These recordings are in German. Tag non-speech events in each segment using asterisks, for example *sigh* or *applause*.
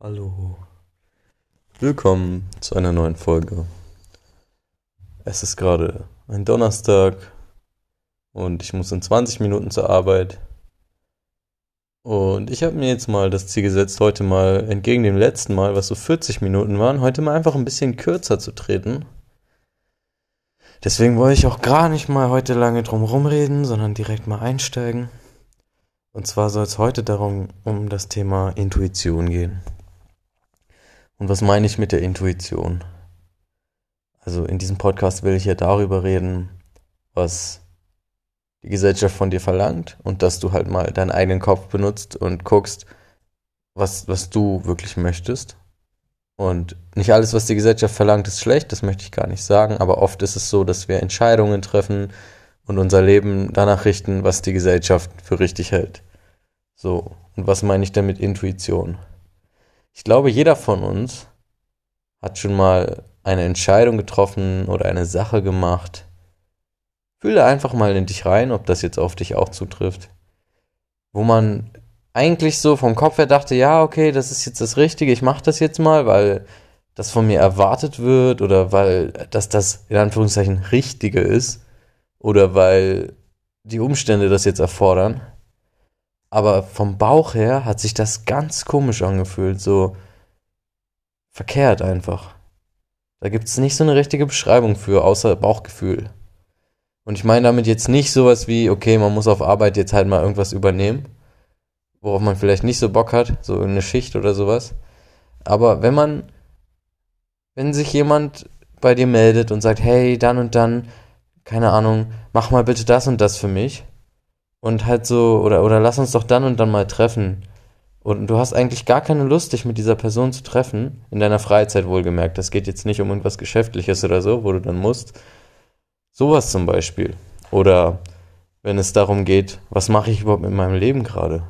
Hallo. Willkommen zu einer neuen Folge. Es ist gerade ein Donnerstag und ich muss in 20 Minuten zur Arbeit. Und ich habe mir jetzt mal das Ziel gesetzt, heute mal entgegen dem letzten Mal, was so 40 Minuten waren, heute mal einfach ein bisschen kürzer zu treten. Deswegen wollte ich auch gar nicht mal heute lange drum rumreden, sondern direkt mal einsteigen. Und zwar soll es heute darum um das Thema Intuition gehen. Und was meine ich mit der Intuition? Also in diesem Podcast will ich ja darüber reden, was die Gesellschaft von dir verlangt und dass du halt mal deinen eigenen Kopf benutzt und guckst, was, was du wirklich möchtest. Und nicht alles, was die Gesellschaft verlangt, ist schlecht, das möchte ich gar nicht sagen, aber oft ist es so, dass wir Entscheidungen treffen und unser Leben danach richten, was die Gesellschaft für richtig hält. So, und was meine ich damit Intuition? Ich glaube, jeder von uns hat schon mal eine Entscheidung getroffen oder eine Sache gemacht. Fühle einfach mal in dich rein, ob das jetzt auf dich auch zutrifft. Wo man eigentlich so vom Kopf her dachte, ja, okay, das ist jetzt das Richtige, ich mache das jetzt mal, weil das von mir erwartet wird oder weil das das in Anführungszeichen Richtige ist oder weil die Umstände das jetzt erfordern. Aber vom Bauch her hat sich das ganz komisch angefühlt, so verkehrt einfach. Da gibt es nicht so eine richtige Beschreibung für, außer Bauchgefühl. Und ich meine damit jetzt nicht sowas wie, okay, man muss auf Arbeit jetzt halt mal irgendwas übernehmen, worauf man vielleicht nicht so Bock hat, so eine Schicht oder sowas. Aber wenn man, wenn sich jemand bei dir meldet und sagt, hey, dann und dann, keine Ahnung, mach mal bitte das und das für mich, und halt so, oder, oder lass uns doch dann und dann mal treffen. Und du hast eigentlich gar keine Lust, dich mit dieser Person zu treffen, in deiner Freizeit wohlgemerkt. Das geht jetzt nicht um irgendwas Geschäftliches oder so, wo du dann musst. Sowas zum Beispiel. Oder wenn es darum geht, was mache ich überhaupt mit meinem Leben gerade?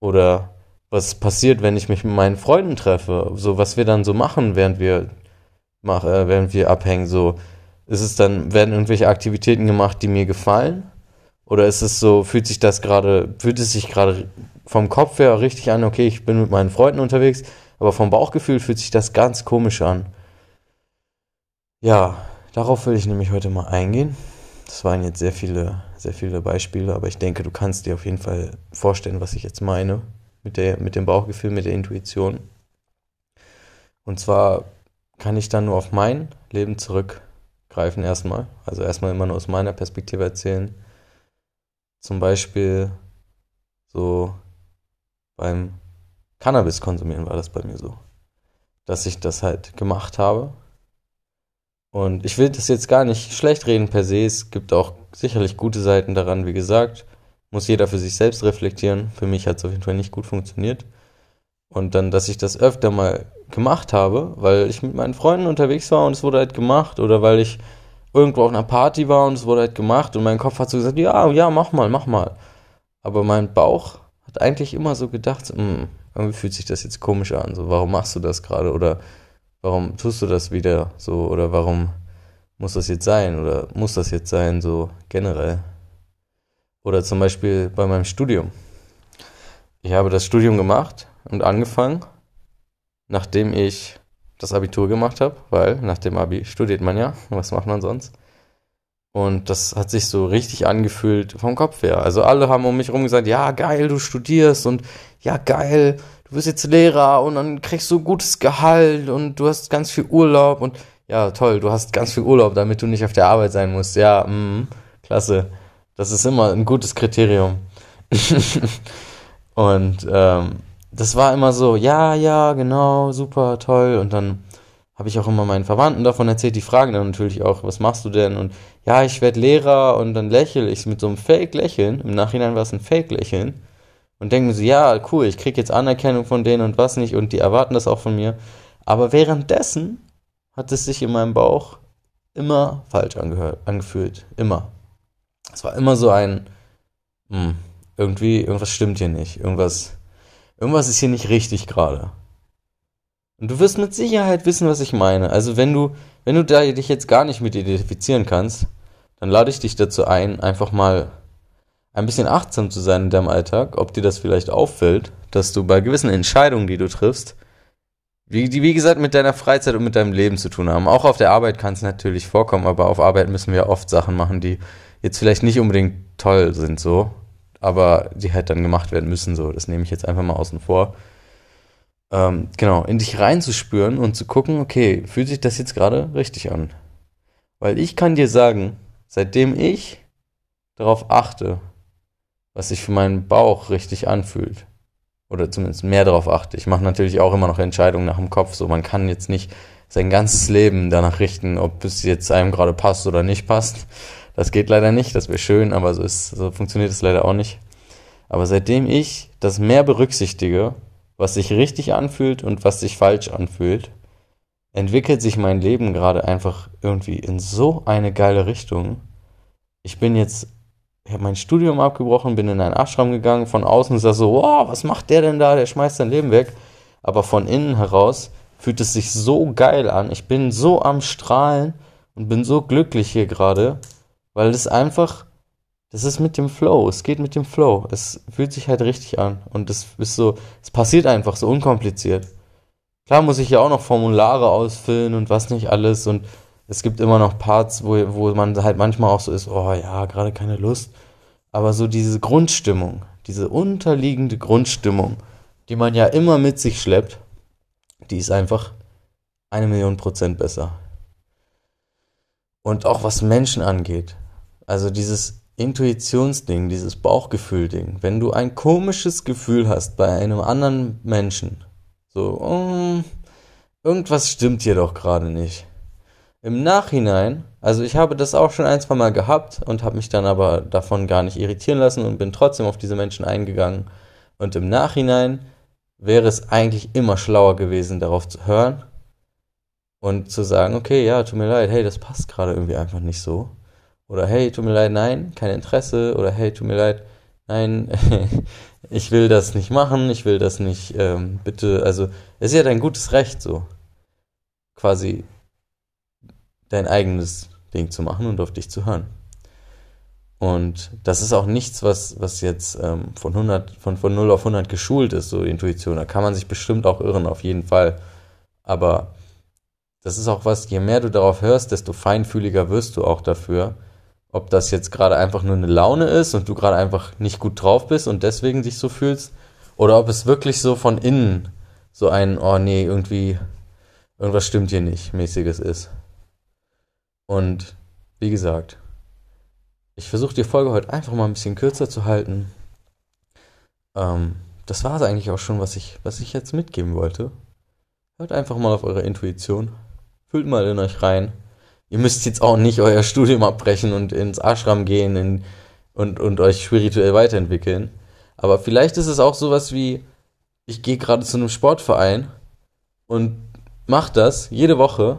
Oder was passiert, wenn ich mich mit meinen Freunden treffe? So, was wir dann so machen, während wir, mach, äh, während wir abhängen. So, ist es dann, werden irgendwelche Aktivitäten gemacht, die mir gefallen? Oder ist es so, fühlt sich das gerade, fühlt es sich gerade vom Kopf her richtig an, okay, ich bin mit meinen Freunden unterwegs, aber vom Bauchgefühl fühlt sich das ganz komisch an. Ja, darauf will ich nämlich heute mal eingehen. Das waren jetzt sehr viele, sehr viele Beispiele, aber ich denke, du kannst dir auf jeden Fall vorstellen, was ich jetzt meine mit, der, mit dem Bauchgefühl, mit der Intuition. Und zwar kann ich dann nur auf mein Leben zurückgreifen erstmal. Also erstmal immer nur aus meiner Perspektive erzählen zum Beispiel so beim Cannabis konsumieren war das bei mir so, dass ich das halt gemacht habe. Und ich will das jetzt gar nicht schlecht reden per se. Es gibt auch sicherlich gute Seiten daran, wie gesagt. Muss jeder für sich selbst reflektieren. Für mich hat es auf jeden Fall nicht gut funktioniert. Und dann, dass ich das öfter mal gemacht habe, weil ich mit meinen Freunden unterwegs war und es wurde halt gemacht oder weil ich irgendwo auf einer Party war und es wurde halt gemacht und mein Kopf hat so gesagt, ja, ja, mach mal, mach mal. Aber mein Bauch hat eigentlich immer so gedacht, hm, irgendwie fühlt sich das jetzt komisch an, so, warum machst du das gerade oder warum tust du das wieder so oder warum muss das jetzt sein oder muss das jetzt sein, so generell. Oder zum Beispiel bei meinem Studium. Ich habe das Studium gemacht und angefangen, nachdem ich das Abitur gemacht habe, weil nach dem Abi studiert man ja, *laughs* was macht man sonst? Und das hat sich so richtig angefühlt vom Kopf her. Also alle haben um mich herum gesagt, ja geil, du studierst und ja geil, du wirst jetzt Lehrer und dann kriegst du gutes Gehalt und du hast ganz viel Urlaub und ja toll, du hast ganz viel Urlaub, damit du nicht auf der Arbeit sein musst. Ja, mh, klasse. Das ist immer ein gutes Kriterium. *laughs* und ähm, das war immer so, ja, ja, genau, super, toll. Und dann habe ich auch immer meinen Verwandten davon erzählt, die fragen dann natürlich auch, was machst du denn? Und ja, ich werde Lehrer und dann lächle ich mit so einem Fake-Lächeln. Im Nachhinein war es ein Fake-Lächeln. Und denke mir so, ja, cool, ich kriege jetzt Anerkennung von denen und was nicht und die erwarten das auch von mir. Aber währenddessen hat es sich in meinem Bauch immer falsch angehört, angefühlt. Immer. Es war immer so ein, hm, irgendwie, irgendwas stimmt hier nicht. Irgendwas Irgendwas ist hier nicht richtig gerade. Und du wirst mit Sicherheit wissen, was ich meine. Also wenn du, wenn du da dich jetzt gar nicht mit identifizieren kannst, dann lade ich dich dazu ein, einfach mal ein bisschen achtsam zu sein in deinem Alltag, ob dir das vielleicht auffällt, dass du bei gewissen Entscheidungen, die du triffst, wie, die wie gesagt mit deiner Freizeit und mit deinem Leben zu tun haben. Auch auf der Arbeit kann es natürlich vorkommen, aber auf Arbeit müssen wir oft Sachen machen, die jetzt vielleicht nicht unbedingt toll sind, so, aber die halt dann gemacht werden müssen, so. Das nehme ich jetzt einfach mal außen vor. Ähm, genau, in dich reinzuspüren und zu gucken, okay, fühlt sich das jetzt gerade richtig an? Weil ich kann dir sagen, seitdem ich darauf achte, was sich für meinen Bauch richtig anfühlt, oder zumindest mehr darauf achte. Ich mache natürlich auch immer noch Entscheidungen nach dem Kopf, so man kann jetzt nicht sein ganzes Leben danach richten, ob es jetzt einem gerade passt oder nicht passt. Das geht leider nicht, das wäre schön, aber so, ist, so funktioniert es leider auch nicht. Aber seitdem ich das mehr berücksichtige, was sich richtig anfühlt und was sich falsch anfühlt, entwickelt sich mein Leben gerade einfach irgendwie in so eine geile Richtung. Ich bin jetzt, ich habe mein Studium abgebrochen, bin in einen Ashram gegangen, von außen das so, wow, was macht der denn da? Der schmeißt sein Leben weg. Aber von innen heraus fühlt es sich so geil an. Ich bin so am Strahlen und bin so glücklich hier gerade. Weil es einfach, das ist mit dem Flow, es geht mit dem Flow. Es fühlt sich halt richtig an. Und es ist so, es passiert einfach so unkompliziert. Klar muss ich ja auch noch Formulare ausfüllen und was nicht alles. Und es gibt immer noch Parts, wo, wo man halt manchmal auch so ist, oh ja, gerade keine Lust. Aber so diese Grundstimmung, diese unterliegende Grundstimmung, die man ja immer mit sich schleppt, die ist einfach eine Million Prozent besser. Und auch was Menschen angeht. Also dieses Intuitionsding, dieses Bauchgefühl-Ding. Wenn du ein komisches Gefühl hast bei einem anderen Menschen, so, oh, irgendwas stimmt hier doch gerade nicht. Im Nachhinein, also ich habe das auch schon ein, zwei Mal gehabt und habe mich dann aber davon gar nicht irritieren lassen und bin trotzdem auf diese Menschen eingegangen. Und im Nachhinein wäre es eigentlich immer schlauer gewesen, darauf zu hören und zu sagen, okay, ja, tut mir leid, hey, das passt gerade irgendwie einfach nicht so. Oder hey, tut mir leid, nein, kein Interesse. Oder hey, tut mir leid, nein, *laughs* ich will das nicht machen, ich will das nicht, ähm, bitte. Also, es ist ja dein gutes Recht, so quasi dein eigenes Ding zu machen und auf dich zu hören. Und das ist auch nichts, was, was jetzt ähm, von, 100, von, von 0 auf 100 geschult ist, so Intuition. Da kann man sich bestimmt auch irren, auf jeden Fall. Aber das ist auch was, je mehr du darauf hörst, desto feinfühliger wirst du auch dafür ob das jetzt gerade einfach nur eine Laune ist und du gerade einfach nicht gut drauf bist und deswegen dich so fühlst, oder ob es wirklich so von innen so ein, oh nee, irgendwie, irgendwas stimmt hier nicht, mäßiges ist. Und wie gesagt, ich versuche die Folge heute einfach mal ein bisschen kürzer zu halten. Ähm, das war es eigentlich auch schon, was ich, was ich jetzt mitgeben wollte. Hört einfach mal auf eure Intuition. Fühlt mal in euch rein ihr müsst jetzt auch nicht euer Studium abbrechen und ins Ashram gehen in, und, und euch spirituell weiterentwickeln. Aber vielleicht ist es auch sowas wie, ich gehe gerade zu einem Sportverein und mach das jede Woche,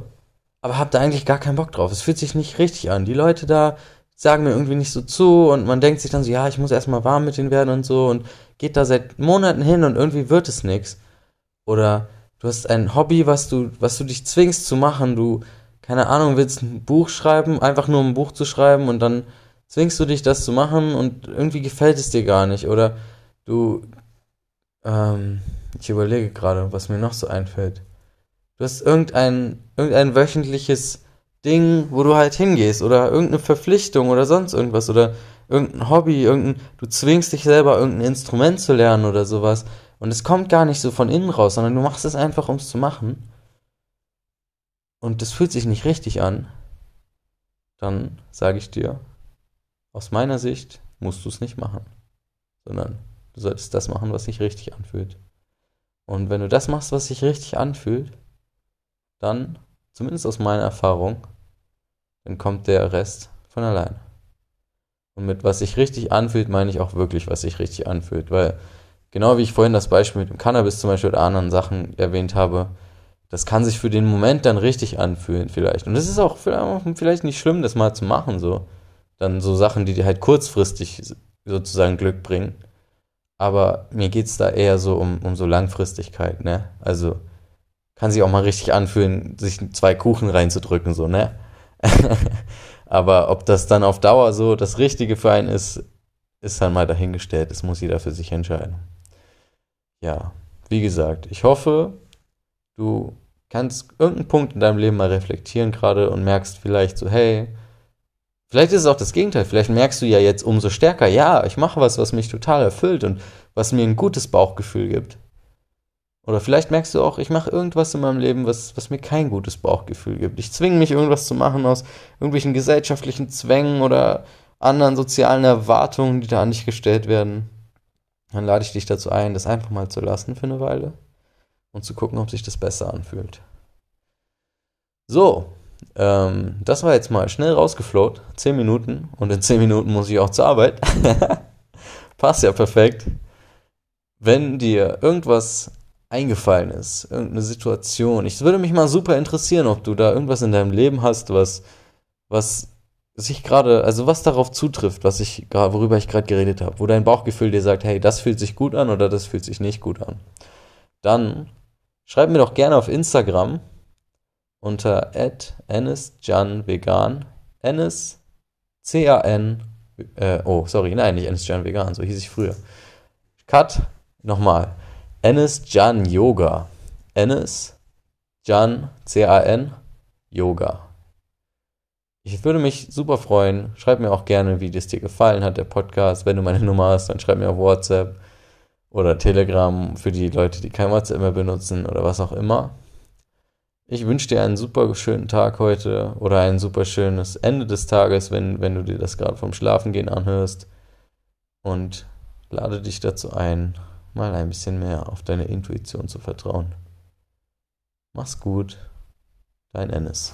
aber hab da eigentlich gar keinen Bock drauf. Es fühlt sich nicht richtig an. Die Leute da sagen mir irgendwie nicht so zu und man denkt sich dann so, ja, ich muss erstmal warm mit denen werden und so und geht da seit Monaten hin und irgendwie wird es nichts. Oder du hast ein Hobby, was du, was du dich zwingst zu machen, du keine Ahnung, willst ein Buch schreiben, einfach nur ein Buch zu schreiben und dann zwingst du dich, das zu machen und irgendwie gefällt es dir gar nicht. Oder du, ähm, ich überlege gerade, was mir noch so einfällt. Du hast irgendein, irgendein wöchentliches Ding, wo du halt hingehst oder irgendeine Verpflichtung oder sonst irgendwas oder irgendein Hobby, irgendein, du zwingst dich selber irgendein Instrument zu lernen oder sowas und es kommt gar nicht so von innen raus, sondern du machst es einfach, um es zu machen und das fühlt sich nicht richtig an, dann sage ich dir, aus meiner Sicht musst du es nicht machen, sondern du solltest das machen, was sich richtig anfühlt. Und wenn du das machst, was sich richtig anfühlt, dann, zumindest aus meiner Erfahrung, dann kommt der Rest von alleine. Und mit was sich richtig anfühlt, meine ich auch wirklich, was sich richtig anfühlt. Weil, genau wie ich vorhin das Beispiel mit dem Cannabis zum Beispiel oder anderen Sachen erwähnt habe, das kann sich für den Moment dann richtig anfühlen vielleicht. Und es ist auch vielleicht nicht schlimm, das mal zu machen, so. Dann so Sachen, die dir halt kurzfristig sozusagen Glück bringen. Aber mir geht es da eher so um, um so Langfristigkeit, ne? Also kann sich auch mal richtig anfühlen, sich zwei Kuchen reinzudrücken, so, ne? *laughs* Aber ob das dann auf Dauer so das Richtige für einen ist, ist dann mal dahingestellt. Das muss jeder für sich entscheiden. Ja, wie gesagt, ich hoffe, du kannst irgendeinen Punkt in deinem Leben mal reflektieren gerade und merkst vielleicht so, hey, vielleicht ist es auch das Gegenteil. Vielleicht merkst du ja jetzt umso stärker, ja, ich mache was, was mich total erfüllt und was mir ein gutes Bauchgefühl gibt. Oder vielleicht merkst du auch, ich mache irgendwas in meinem Leben, was, was mir kein gutes Bauchgefühl gibt. Ich zwinge mich, irgendwas zu machen aus irgendwelchen gesellschaftlichen Zwängen oder anderen sozialen Erwartungen, die da an dich gestellt werden. Dann lade ich dich dazu ein, das einfach mal zu lassen für eine Weile und zu gucken, ob sich das besser anfühlt. So, ähm, das war jetzt mal schnell rausgefloht. Zehn Minuten und in zehn Minuten muss ich auch zur Arbeit. *laughs* Passt ja perfekt. Wenn dir irgendwas eingefallen ist, irgendeine Situation. Ich würde mich mal super interessieren, ob du da irgendwas in deinem Leben hast, was, was sich gerade, also was darauf zutrifft, was ich worüber ich gerade geredet habe, wo dein Bauchgefühl dir sagt, hey, das fühlt sich gut an oder das fühlt sich nicht gut an. Dann schreib mir doch gerne auf Instagram unter @enisjanvegan, Enis C A N äh, oh, sorry, nein, nicht Jan Vegan, so hieß ich früher. Cut nochmal. Enes Jan Yoga. Enes Jan, C-A-N, Yoga. Ich würde mich super freuen. Schreib mir auch gerne, wie das dir gefallen hat, der Podcast. Wenn du meine Nummer hast, dann schreib mir auf WhatsApp oder Telegram für die Leute, die kein WhatsApp mehr benutzen oder was auch immer. Ich wünsche dir einen super schönen Tag heute oder ein super schönes Ende des Tages, wenn, wenn du dir das gerade vom Schlafengehen anhörst. Und lade dich dazu ein, mal ein bisschen mehr auf deine Intuition zu vertrauen. Mach's gut, dein Ennis.